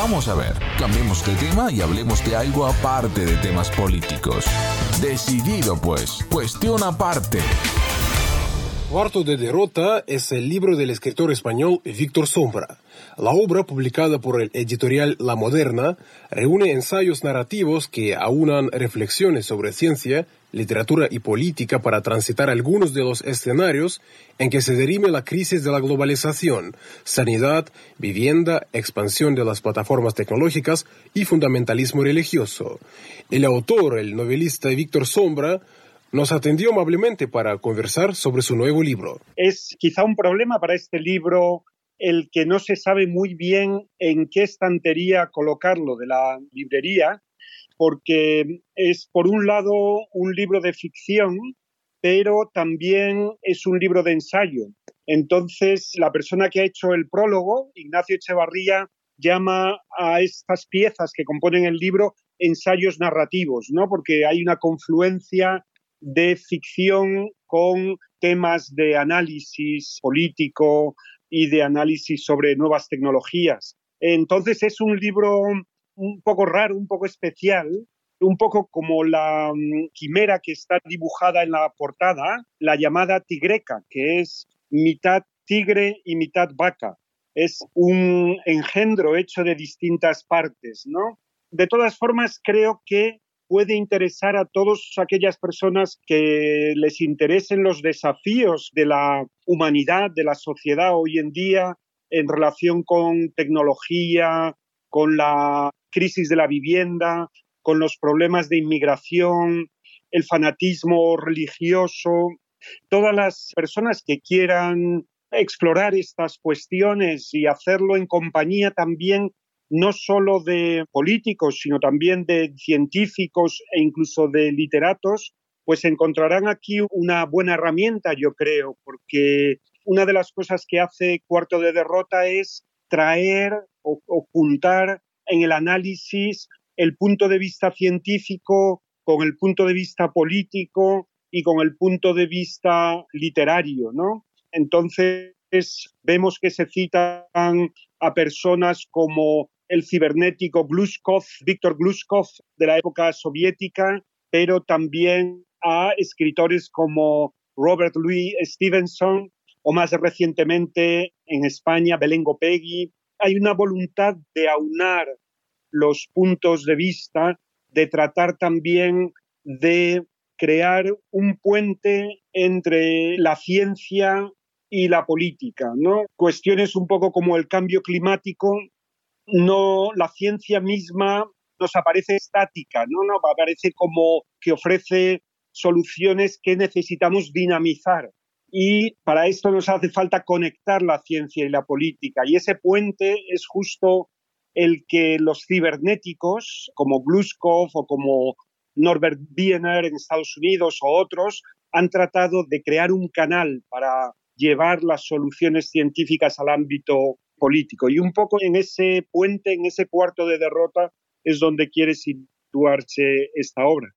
Vamos a ver, cambiemos de tema y hablemos de algo aparte de temas políticos. Decidido pues, cuestión aparte. Cuarto de derrota es el libro del escritor español Víctor Sombra. La obra, publicada por el editorial La Moderna, reúne ensayos narrativos que aunan reflexiones sobre ciencia, literatura y política para transitar algunos de los escenarios en que se derime la crisis de la globalización, sanidad, vivienda, expansión de las plataformas tecnológicas y fundamentalismo religioso. El autor, el novelista Víctor Sombra, nos atendió amablemente para conversar sobre su nuevo libro. Es quizá un problema para este libro el que no se sabe muy bien en qué estantería colocarlo de la librería, porque es por un lado un libro de ficción, pero también es un libro de ensayo. Entonces, la persona que ha hecho el prólogo, Ignacio Echevarría, llama a estas piezas que componen el libro ensayos narrativos, ¿no? Porque hay una confluencia de ficción con temas de análisis político y de análisis sobre nuevas tecnologías. Entonces es un libro un poco raro, un poco especial, un poco como la mm, quimera que está dibujada en la portada, la llamada tigreca, que es mitad tigre y mitad vaca. Es un engendro hecho de distintas partes, ¿no? De todas formas, creo que puede interesar a todas aquellas personas que les interesen los desafíos de la humanidad, de la sociedad hoy en día en relación con tecnología, con la crisis de la vivienda, con los problemas de inmigración, el fanatismo religioso. Todas las personas que quieran explorar estas cuestiones y hacerlo en compañía también no solo de políticos, sino también de científicos e incluso de literatos, pues encontrarán aquí una buena herramienta, yo creo, porque una de las cosas que hace Cuarto de Derrota es traer o, juntar en el análisis el punto de vista científico con el punto de vista político y con el punto de vista literario, ¿no? Entonces vemos que se citan a personas como el cibernético Glushkov, Víctor Glushkov de la época soviética, pero también a escritores como Robert Louis Stevenson o más recientemente en España Belén Gopegui. Hay una voluntad de aunar los puntos de vista, de tratar también de crear un puente entre la ciencia y la política, ¿no? Cuestiones un poco como el cambio climático no la ciencia misma nos aparece estática, ¿no? Nos aparece como que ofrece soluciones que necesitamos dinamizar. Y para esto nos hace falta conectar la ciencia y la política. Y ese puente es justo el que los cibernéticos, como Gluskov o como Norbert Wiener en Estados Unidos o otros, han tratado de crear un canal para llevar las soluciones científicas al ámbito político. Y un poco en ese puente, en ese cuarto de derrota, es donde quiere situarse esta obra.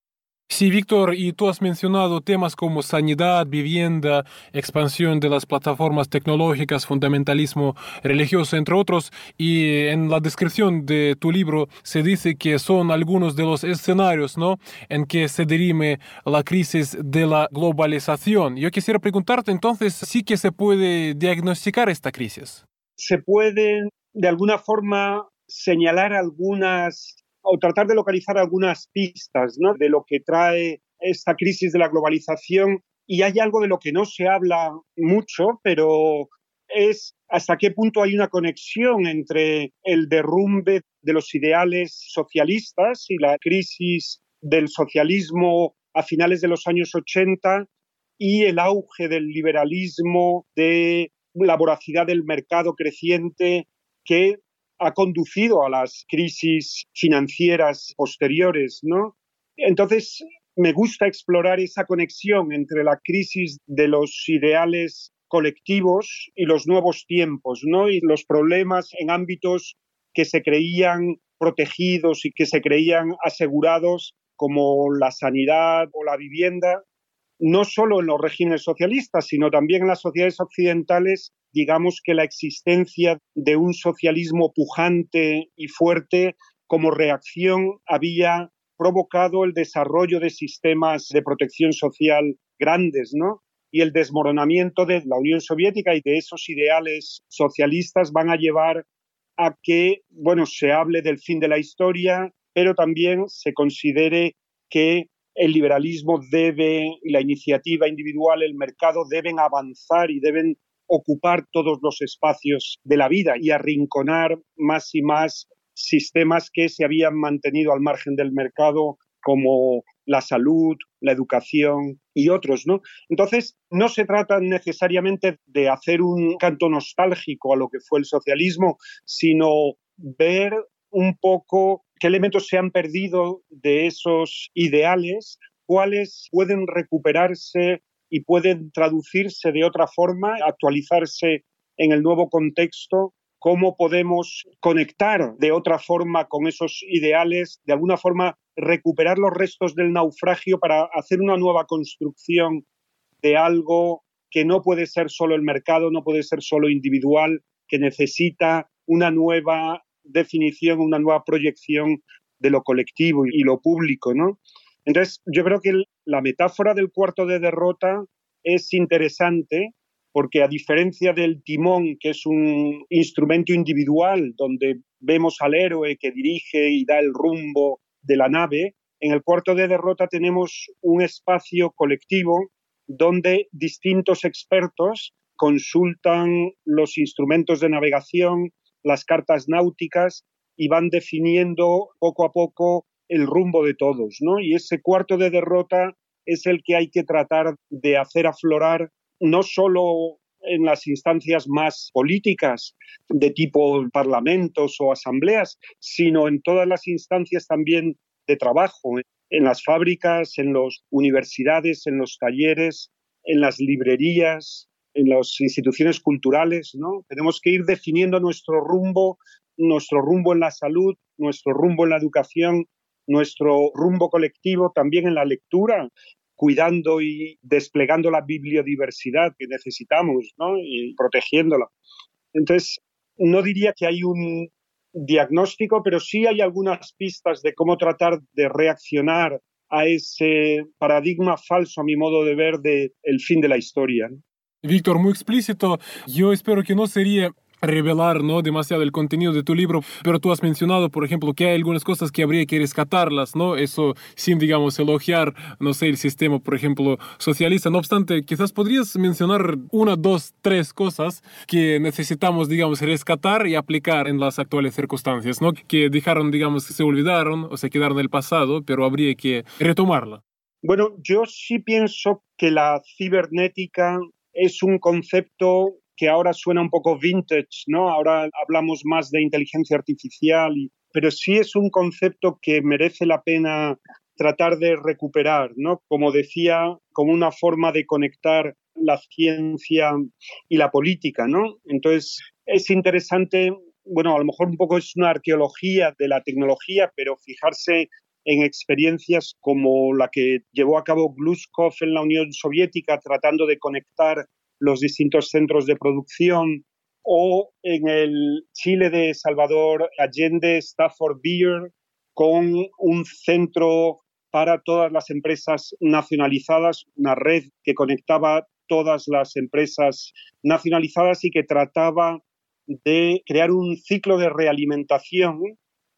Sí, Víctor, y tú has mencionado temas como sanidad, vivienda, expansión de las plataformas tecnológicas, fundamentalismo religioso, entre otros, y en la descripción de tu libro se dice que son algunos de los escenarios ¿no? en que se dirime la crisis de la globalización. Yo quisiera preguntarte entonces, ¿sí que se puede diagnosticar esta crisis? se pueden de alguna forma señalar algunas o tratar de localizar algunas pistas de lo que trae esta crisis de la globalización. Y hay algo de lo que no se habla mucho, pero es hasta qué punto hay una conexión entre el derrumbe de los ideales socialistas y la crisis del socialismo a finales de los años 80 y el auge del liberalismo de la voracidad del mercado creciente que ha conducido a las crisis financieras posteriores, ¿no? Entonces, me gusta explorar esa conexión entre la crisis de los ideales colectivos y los nuevos tiempos, ¿no? Y los problemas en ámbitos que se creían protegidos y que se creían asegurados como la sanidad o la vivienda no solo en los regímenes socialistas, sino también en las sociedades occidentales, digamos que la existencia de un socialismo pujante y fuerte como reacción había provocado el desarrollo de sistemas de protección social grandes, ¿no? Y el desmoronamiento de la Unión Soviética y de esos ideales socialistas van a llevar a que, bueno, se hable del fin de la historia, pero también se considere que el liberalismo debe, la iniciativa individual, el mercado deben avanzar y deben ocupar todos los espacios de la vida y arrinconar más y más sistemas que se habían mantenido al margen del mercado como la salud, la educación y otros. Entonces, no se trata necesariamente de hacer un canto nostálgico a lo que fue el socialismo, sino ver un poco qué elementos se han perdido de esos ideales, cuáles pueden recuperarse y pueden traducirse de otra forma, actualizarse en el nuevo contexto cómo podemos conectar de otra forma con esos ideales, de alguna forma recuperar los restos del naufragio para hacer una nueva construcción de algo que no puede ser solo el mercado, no puede ser solo individual, que necesita una nueva definición, una nueva proyección de lo colectivo y lo público, ¿no? Entonces, yo creo que la metáfora del cuarto de derrota es interesante porque a diferencia del timón, que es un instrumento individual donde vemos al héroe que dirige y da el rumbo de la nave, en el cuarto de derrota tenemos un espacio colectivo donde distintos expertos consultan los instrumentos de navegación, las cartas náuticas y van definiendo poco a poco el rumbo de todos, ¿no? Y ese cuarto de derrota es el que hay que tratar de hacer aflorar no solo en las instancias más políticas de tipo parlamentos o asambleas, sino en todas las instancias también de trabajo, en las fábricas, en las universidades, en los talleres, en las librerías, en las instituciones culturales, ¿no? Tenemos que ir definiendo nuestro rumbo, nuestro rumbo en la salud, nuestro rumbo en la educación, nuestro rumbo colectivo también en la lectura, cuidando y desplegando la bibliodiversidad que necesitamos ¿no? y protegiéndola. Entonces, no diría que hay un diagnóstico, pero sí hay algunas pistas de cómo tratar de reaccionar a ese paradigma falso, a mi modo de ver, de el fin de la historia. Víctor, muy explícito. Yo espero que no sería revelar ¿no? demasiado el contenido de tu libro, pero tú has mencionado, por ejemplo, que hay algunas cosas que habría que rescatarlas, ¿no? Eso sin, digamos, elogiar, no sé, el sistema, por ejemplo, socialista. No obstante, quizás podrías mencionar una, dos, tres cosas que necesitamos, digamos, rescatar y aplicar en las actuales circunstancias, ¿no? Que dejaron, digamos, se olvidaron o se quedaron en el pasado, pero habría que retomarla. Bueno, yo sí pienso que la cibernética es un concepto que ahora suena un poco vintage, ¿no? Ahora hablamos más de inteligencia artificial, pero sí es un concepto que merece la pena tratar de recuperar, ¿no? Como decía, como una forma de conectar la ciencia y la política, ¿no? Entonces, es interesante, bueno, a lo mejor un poco es una arqueología de la tecnología, pero fijarse en experiencias como la que llevó a cabo Gluskov en la Unión Soviética, tratando de conectar los distintos centros de producción, o en el Chile de Salvador Allende, Stafford Beer, con un centro para todas las empresas nacionalizadas, una red que conectaba todas las empresas nacionalizadas y que trataba de crear un ciclo de realimentación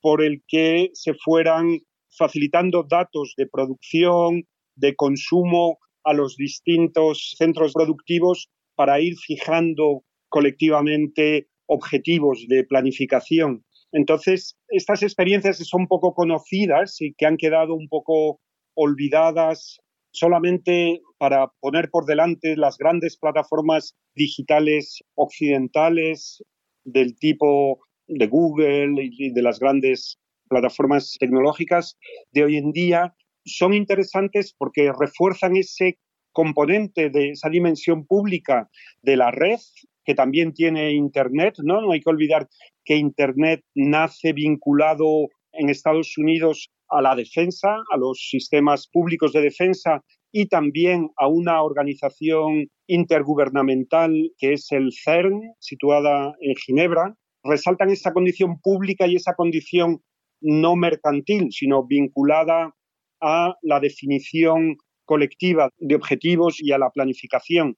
por el que se fueran facilitando datos de producción, de consumo a los distintos centros productivos para ir fijando colectivamente objetivos de planificación. Entonces, estas experiencias son poco conocidas y que han quedado un poco olvidadas solamente para poner por delante las grandes plataformas digitales occidentales del tipo de Google y de las grandes plataformas tecnológicas de hoy en día son interesantes porque refuerzan ese componente de esa dimensión pública de la red que también tiene Internet, ¿no? No hay que olvidar que Internet nace vinculado en Estados Unidos a la defensa, a los sistemas públicos de defensa y también a una organización intergubernamental que es el CERN, situada en Ginebra, resaltan esa condición pública y esa condición no mercantil, sino vinculada a la definición colectiva de objetivos y a la planificación.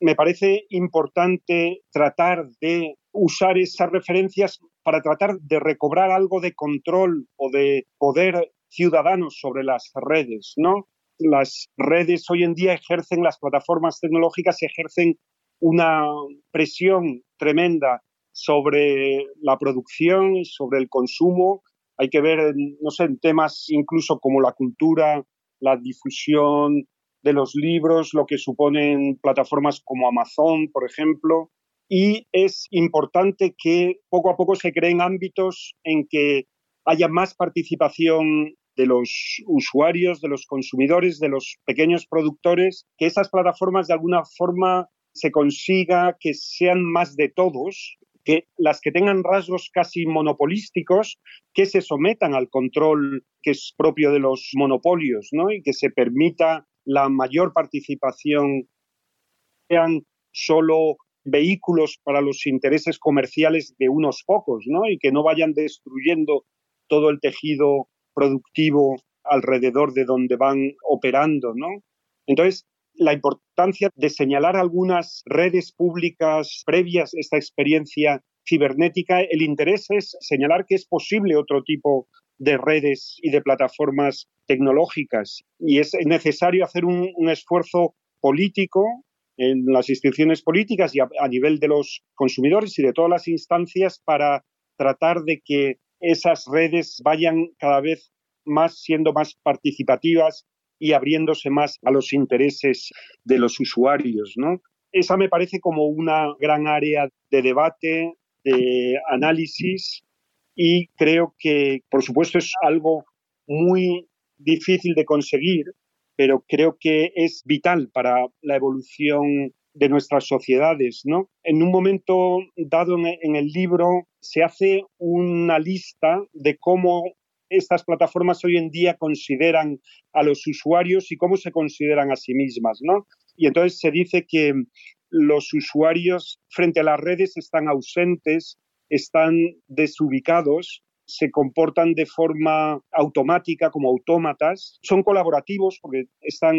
Me parece importante tratar de usar esas referencias para tratar de recobrar algo de control o de poder ciudadano sobre las redes, ¿no? Las redes hoy en día ejercen, las plataformas tecnológicas ejercen una presión tremenda sobre la producción sobre el consumo. Hay que ver, no sé, en temas incluso como la cultura, la difusión de los libros, lo que suponen plataformas como Amazon, por ejemplo. Y es importante que poco a poco se creen ámbitos en que haya más participación de los usuarios, de los consumidores, de los pequeños productores, que esas plataformas de alguna forma se consiga que sean más de todos, que las que tengan rasgos casi monopolísticos, que se sometan al control que es propio de los monopolios, ¿no? Y que se permita la mayor participación, sean solo vehículos para los intereses comerciales de unos pocos, ¿no? Y que no vayan destruyendo todo el tejido productivo alrededor de donde van operando, ¿no? Entonces, la importancia de señalar algunas redes públicas previas a esta experiencia cibernética, el interés es señalar que es posible otro tipo de redes y de plataformas tecnológicas y es necesario hacer un, esfuerzo político en las instituciones políticas y a, nivel de los consumidores y de todas las instancias para tratar de que esas redes vayan cada vez más siendo más participativas y abriéndose más a los intereses de los usuarios, ¿no? Esa me parece como una gran área de debate, de análisis y creo que, por supuesto, es algo muy difícil de conseguir, pero creo que es vital para la evolución de nuestras sociedades, ¿no? En un momento dado en el libro se hace una lista de cómo estas plataformas hoy en día consideran a los usuarios y cómo se consideran a sí mismas, ¿no? Y entonces se dice que los usuarios frente a las redes están ausentes, están desubicados, se comportan de forma automática como autómatas, son colaborativos porque están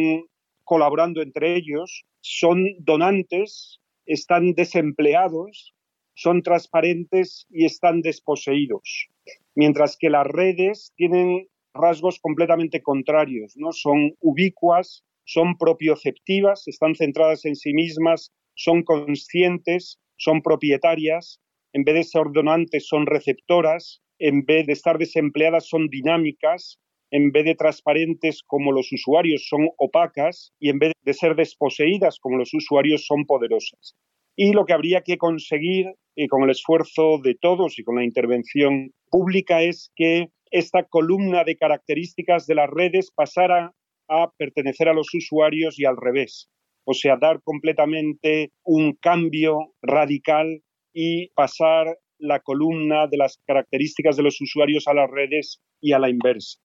colaborando entre ellos, son donantes, están desempleados, son transparentes y están desposeídos mientras que las redes tienen rasgos completamente contrarios, ¿no? Son ubicuas, son propioceptivas, están centradas en sí mismas, son conscientes, son propietarias, en vez de ser donantes son receptoras, en vez de estar desempleadas son dinámicas, en vez de transparentes como los usuarios son opacas y en vez de ser desposeídas como los usuarios son poderosas. Y lo que habría que conseguir, y con el esfuerzo de todos y con la intervención pública, es que esta columna de características de las redes pasara a pertenecer a los usuarios y al revés. O sea, dar completamente un cambio radical y pasar la columna de las características de los usuarios a las redes y a la inversa.